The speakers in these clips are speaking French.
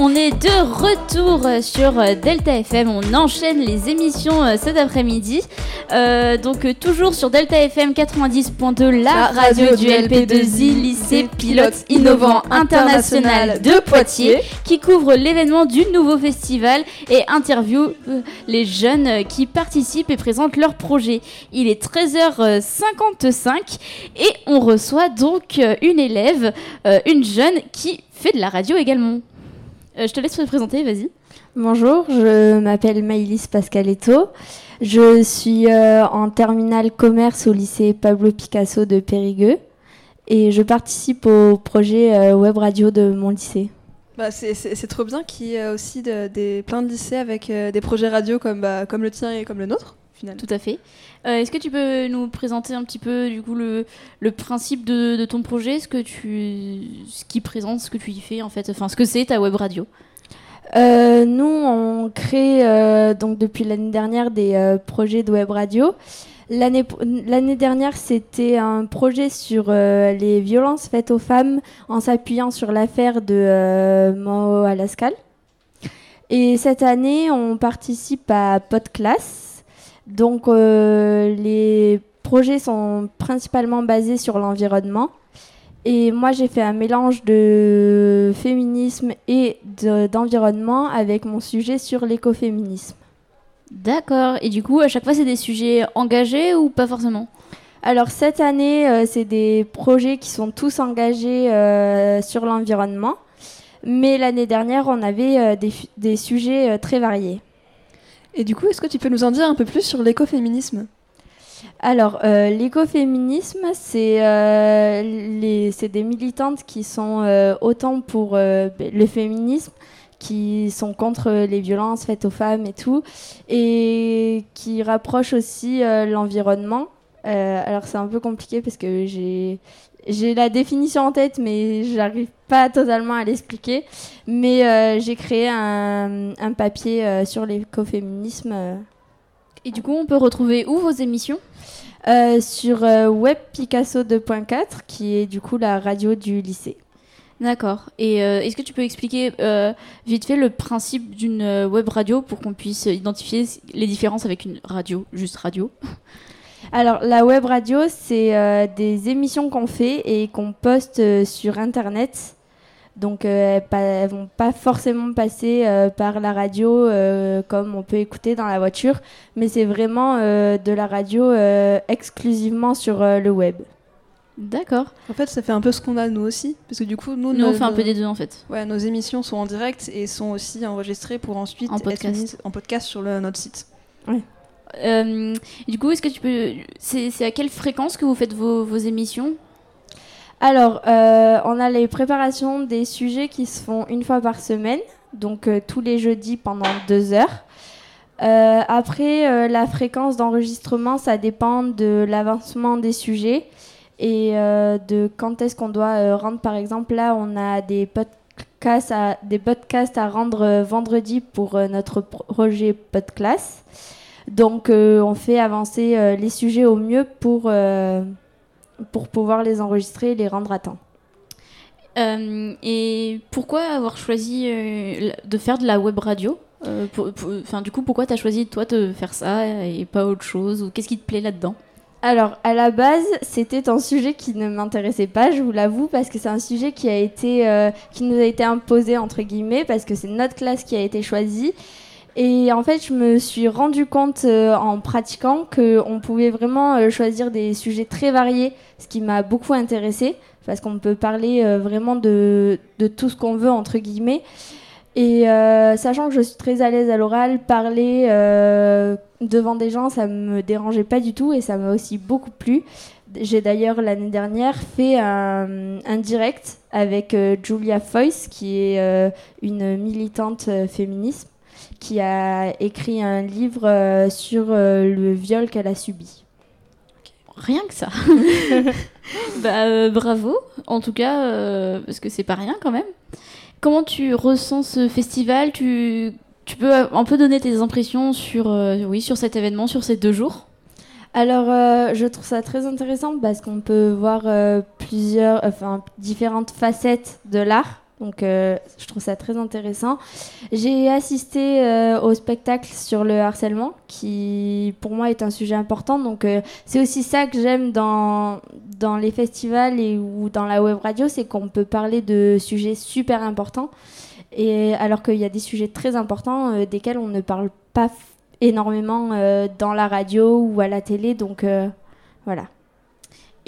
On est de retour sur Delta FM. On enchaîne les émissions euh, cet après-midi. Euh, donc euh, toujours sur Delta FM 90.2, la, radio, du LP2I, lycée pilote innovant international de Poitiers, qui couvre l'événement du nouveau festival et interview les jeunes qui participent et présentent leurs projets. Il est 13h55 et on reçoit donc une élève, une jeune qui fait de la radio également. Euh, je te laisse te présenter, vas-y. Bonjour, je m'appelle Maïlis Pascaletto. Je suis euh, en terminale commerce au lycée Pablo Picasso de Périgueux et je participe au projet euh, web radio de mon lycée. Bah, c'est trop bien qu'il y ait aussi des, plein de lycées avec des projets radio comme, bah, comme le tien et comme le nôtre. Finalement. Tout à fait. Est-ce que tu peux nous présenter un petit peu du coup le, le principe de, de, ton projet, ce que tu, ce qui présente, ce que tu y fais en fait, enfin ce que c'est ta web radio? Euh, Nous, on crée euh, donc depuis l'année dernière des euh, projets de web radio. L'année dernière, c'était un projet sur les violences faites aux femmes en s'appuyant sur l'affaire de Mo Alaskal. Et cette année, on participe à Podclass donc euh, les projets sont principalement basés sur l'environnement. Et moi, j'ai fait un mélange de féminisme et d'environnement avec mon sujet sur l'écoféminisme. D'accord. Et du coup, à chaque fois, c'est des sujets engagés ou pas forcément? Alors, cette année, euh, c'est des projets qui sont tous engagés euh, sur l'environnement. Mais l'année dernière, on avait des, sujets très variés. Et du coup, est-ce que tu peux nous en dire un peu plus sur l'écoféminisme? Alors, euh, l'écoféminisme, c'est euh, des militantes qui sont euh, autant pour euh, le féminisme, qui sont contre les violences faites aux femmes et tout, et qui rapprochent aussi l'environnement. Alors, c'est un peu compliqué parce que j'ai j'ai la définition en tête, mais j'arrive pas totalement à l'expliquer. Mais euh, j'ai créé un, papier euh, sur l'écoféminisme. Euh. Et du coup, on peut retrouver où vos émissions? Sur Web Picasso 2.4, qui est du coup la radio du lycée. D'accord. Et est-ce que tu peux expliquer vite fait le principe d'une web radio pour qu'on puisse identifier les différences avec une radio, juste radio? Alors, la web radio, c'est euh, des émissions qu'on fait et qu'on poste euh, sur Internet. Donc, euh, elles, ne vont pas forcément passer par la radio comme on peut écouter dans la voiture, mais c'est vraiment de la radio exclusivement sur le web. D'accord. En fait, ça fait un peu ce qu'on a nous aussi, parce que du coup, nous, nous on fait un peu des deux en fait. Ouais, nos émissions sont en direct et sont aussi enregistrées pour ensuite en podcast, en podcast sur notre site. Ouais. Euh, du coup, est-ce que tu peux. C'est à quelle fréquence que vous faites vos, émissions? Alors, euh, on a les préparations des sujets qui se font une fois par semaine, donc euh, tous les jeudis pendant deux heures. après, la fréquence d'enregistrement, ça dépend de l'avancement des sujets et de quand est-ce qu'on doit rendre. Par exemple, là, on a des podcasts à, des podcasts à rendre vendredi pour notre projet Podclass. Donc euh, on fait avancer euh, les sujets au mieux pour, euh, pour pouvoir les enregistrer et les rendre à temps. et pourquoi avoir choisi de faire de la web radio? Enfin, du coup, pourquoi tu as choisi toi de faire ça et pas autre chose? Ou qu'est-ce qui te plaît là-dedans? Alors, à la base, c'était un sujet qui ne m'intéressait pas, je vous l'avoue, parce que c'est un sujet qui a été, qui nous a été imposé entre guillemets, parce que c'est notre classe qui a été choisie. Et en fait, je me suis rendu compte euh, en pratiquant qu'on pouvait vraiment euh, choisir des sujets très variés, ce qui m'a beaucoup intéressée, parce qu'on peut parler euh, vraiment de, tout ce qu'on veut, entre guillemets. Et sachant que je suis très à l'aise à l'oral, parler devant des gens, ça me dérangeait pas du tout et ça m'a aussi beaucoup plu. J'ai d'ailleurs l'année dernière fait un, un direct avec Julia Foyce, qui est une militante féministe qui a écrit un livre euh, sur euh, le viol qu'elle a subi. rien que ça. bah, bravo, en tout cas, parce que c'est pas rien quand même. Comment tu ressens ce festival? Tu, tu peux un peu donner tes impressions sur, oui, sur cet événement, sur ces deux jours? Alors, euh, je trouve ça très intéressant parce qu'on peut voir euh, plusieurs, enfin, différentes facettes de l'art. Donc, euh, je trouve ça très intéressant. J'ai assisté au spectacle sur le harcèlement, qui pour moi est un sujet important. Donc, c'est aussi ça que j'aime dans, dans les festivals et, ou dans la web radio, c'est qu'on peut parler de sujets super importants. Et alors qu'il y a des sujets très importants desquels on ne parle pas énormément euh, dans la radio ou à la télé. Donc euh, voilà.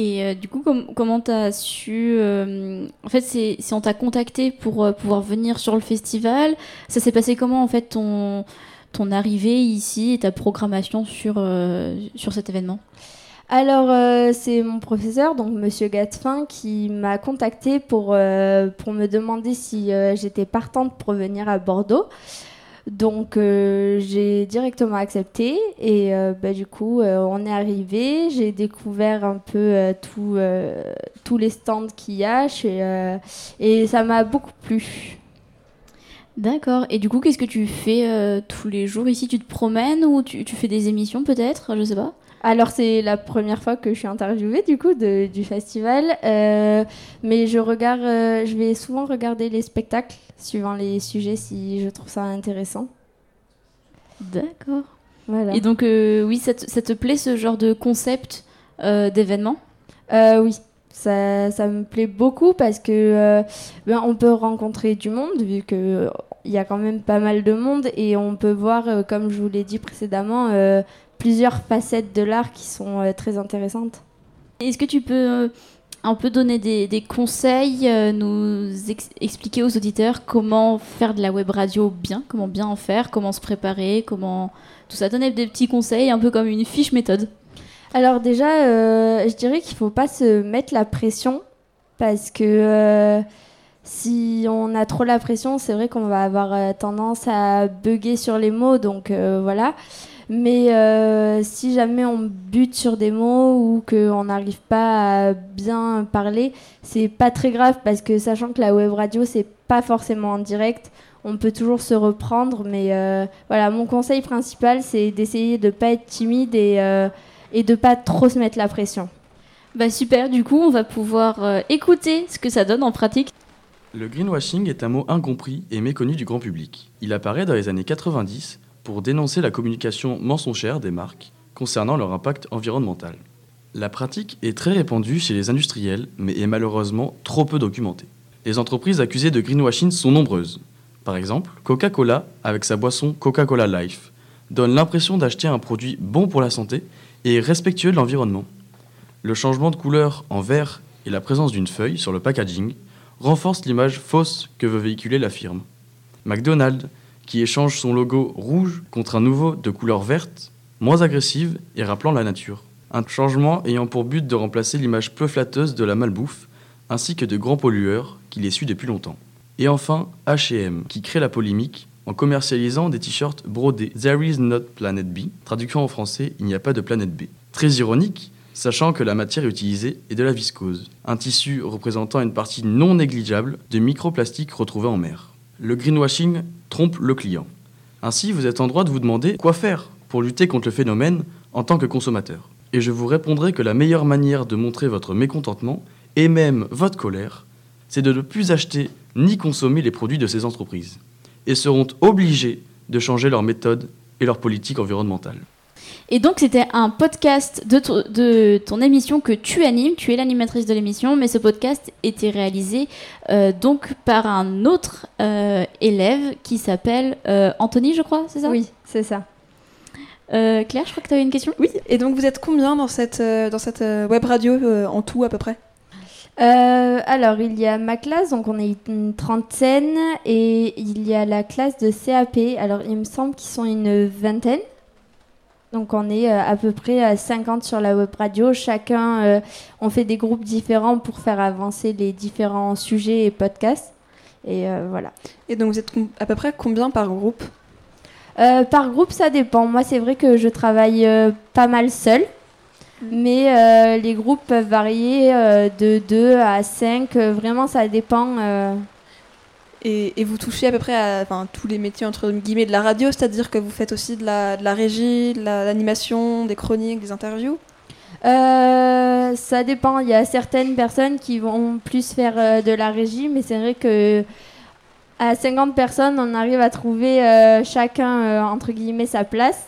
Et euh, du coup, comment tu as su En fait, c'est on t'a contacté pour pouvoir venir sur le festival. Ça s'est passé comment en fait ton, ton arrivée ici et ta programmation sur, sur cet événement? Alors, c'est mon professeur, donc Monsieur Gatefin, qui m'a contacté pour, pour me demander si j'étais partante pour venir à Bordeaux. Donc euh, j'ai directement accepté et euh, bah, du coup euh, on est arrivé, j'ai découvert un peu tous les stands qu'il y a et ça m'a beaucoup plu. D'accord. Et du coup, qu'est-ce que tu fais tous les jours? Ici Tu te promènes ou tu, tu fais des émissions peut-être? Je sais pas. Alors c'est la première fois que je suis interviewée du coup du festival, euh, mais je regarde, euh, je vais souvent regarder les spectacles suivant les sujets si je trouve ça intéressant. D'accord. Voilà. Et donc euh, oui, ça te, plaît ce genre de concept d'événement? Oui, ça, ça, me plaît beaucoup parce que ben, on peut rencontrer du monde vu que il y a quand même pas mal de monde et on peut voir, comme je vous l'ai dit précédemment, plusieurs facettes de l'art qui sont euh, très intéressantes. Est-ce que tu peux euh, un peu donner des, conseils, euh, nous expliquer aux auditeurs comment faire de la web radio bien, comment bien en faire, comment se préparer, comment tout ça, donner des petits conseils, un peu comme une fiche méthode. Alors déjà, je dirais qu'il ne faut pas se mettre la pression parce que si on a trop la pression, c'est vrai qu'on va avoir tendance à bugger sur les mots, donc voilà. Mais euh, si jamais on bute sur des mots ou qu'on n'arrive pas à bien parler, c'est pas très grave parce que sachant que la web radio, c'est pas forcément en direct, on peut toujours se reprendre. Mais euh, voilà, mon conseil principal, c'est d'essayer de pas être timide et, euh, et de pas trop se mettre la pression. Bah super, du coup, on va pouvoir écouter ce que ça donne en pratique. Le greenwashing est un mot incompris et méconnu du grand public. Il apparaît dans les années 90 pour dénoncer la communication mensongère des marques concernant leur impact environnemental. La pratique est très répandue chez les industriels, mais est malheureusement trop peu documentée. Les entreprises accusées de greenwashing sont nombreuses. Par exemple, Coca-Cola, avec sa boisson Coca-Cola Life, donne l'impression d'acheter un produit bon pour la santé et respectueux de l'environnement. Le changement de couleur en vert et la présence d'une feuille sur le packaging renforcent l'image fausse que veut véhiculer la firme. McDonald's qui échange son logo rouge contre un nouveau de couleur verte, moins agressive et rappelant la nature. Un changement ayant pour but de remplacer l'image peu flatteuse de la malbouffe, ainsi que de grands pollueurs qui les suit depuis longtemps. Et enfin, H&M, qui crée la polémique en commercialisant des t-shirts brodés There is not Planet B, traduction en français Il n'y a pas de planète B. Très ironique, sachant que la matière utilisée est de la viscose, un tissu représentant une partie non négligeable de microplastiques retrouvés en mer. Le greenwashing trompe le client. Ainsi, vous êtes en droit de vous demander quoi faire pour lutter contre le phénomène en tant que consommateur. Et je vous répondrai que la meilleure manière de montrer votre mécontentement, et même votre colère, c'est de ne plus acheter ni consommer les produits de ces entreprises, et seront obligés de changer leur méthode et leur politique environnementale. Et donc, c'était un podcast de, ton émission que tu animes. Tu es l'animatrice de l'émission, mais ce podcast était réalisé euh, donc par un autre euh, élève qui s'appelle euh, Anthony, je crois, c'est ça? Oui, c'est ça. Claire, je crois que tu avais une question? Oui, et donc vous êtes combien dans cette, dans cette web radio en tout à peu près? Alors, il y a ma classe, donc on est une trentaine, et il y a la classe de CAP. Alors, il me semble qu'ils sont une vingtaine. Donc on est euh, à peu près à 50 sur la web radio. Chacun, euh, on fait des groupes différents pour faire avancer les différents sujets et podcasts. Et euh, voilà. Et donc vous êtes à peu près combien par groupe? Par groupe, ça dépend. Moi, c'est vrai que je travaille pas mal seule. Mais les groupes peuvent varier de 2 à 5. vraiment, ça dépend. Et, vous touchez à peu près à tous les métiers entre guillemets de la radio, c'est-à-dire que vous faites aussi de la, de la régie, de l'animation, des chroniques, des interviews? Euh, Ça dépend. Il y a certaines personnes qui vont plus faire euh, de la régie, mais c'est vrai que à 50 personnes, on arrive à trouver euh, chacun entre guillemets sa place.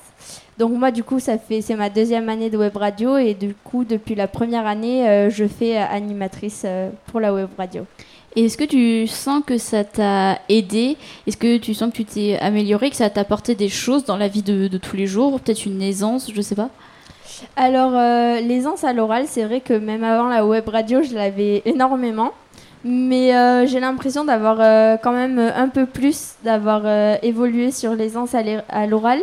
Donc moi, du coup, ça fait c'est ma deuxième année de web radio et du coup, depuis la première année, je fais animatrice pour la web radio. Et est-ce que tu sens que ça t'a aidé? Est-ce que tu sens que tu t'es amélioré, que ça t'a apporté des choses dans la vie de, tous les jours? Peut-être une aisance, je sais pas Alors, euh, l'aisance à l'oral, c'est vrai que même avant la web radio, je l'avais énormément. Mais euh, j'ai l'impression d'avoir euh, quand même un peu plus, d'avoir évolué sur l'aisance à l'oral.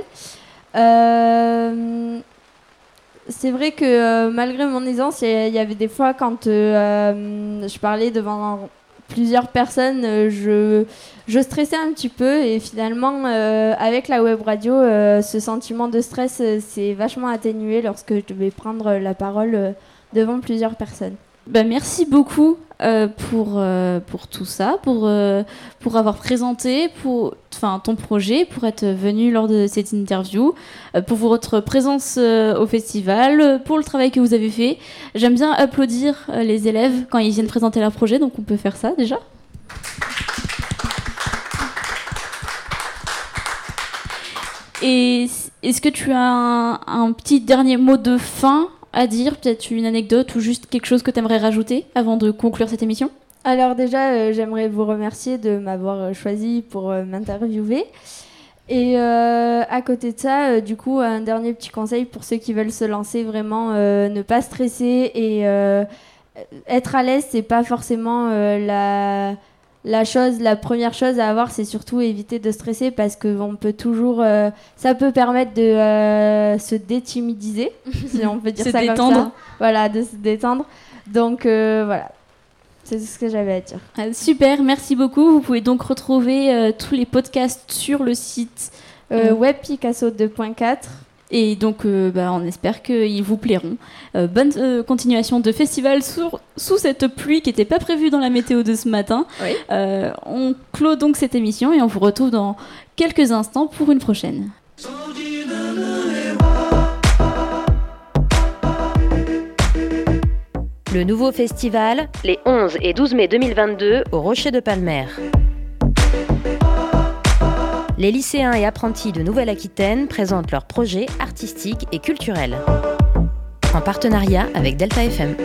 c'est vrai que malgré mon aisance, il y, avait des fois quand je parlais devant plusieurs personnes, euh, je, stressais un petit peu et finalement, euh, avec la web radio, euh, ce sentiment de stress s'est vachement atténué lorsque je devais prendre la parole devant plusieurs personnes. Ben, merci beaucoup euh, pour, euh, pour tout ça, pour, euh, pour avoir présenté pour, ton projet, pour être venu lors de cette interview, pour votre présence au festival, pour le travail que vous avez fait. J'aime bien applaudir les élèves quand ils viennent présenter leur projet, donc on peut faire ça déjà. Et est-ce que tu as un petit dernier mot de fin à dire Peut-être une anecdote ou juste quelque chose que tu aimerais rajouter avant de conclure cette émission? Alors déjà, euh, j'aimerais vous remercier de m'avoir euh, choisi pour euh, m'interviewer. Et à côté de ça, du coup, un dernier petit conseil pour ceux qui veulent se lancer, vraiment ne pas stresser et être à l'aise, c'est pas forcément la la chose, la première chose à avoir, c'est surtout éviter de stresser parce que on peut toujours, euh, ça peut permettre de euh, se détimidiser, si on peut dire ça comme ça. Voilà, de se détendre. Donc euh, voilà, c'est ce que j'avais à dire. Ah, super, merci beaucoup. Vous pouvez donc retrouver tous les podcasts sur le site web Picasso 2.4. Et donc, euh, bah, on espère qu'ils vous plairont. Euh, bonne euh, continuation de festival sous cette pluie qui n'était pas prévue dans la météo de ce matin. on clôt donc cette émission et on vous retrouve dans quelques instants pour une prochaine. Le nouveau festival, les 11 et 12 mai 2022 au Rocher de Palmer les lycéens et apprentis de Nouvelle-Aquitaine présentent leurs projets artistiques et culturels. En partenariat avec Delta FM.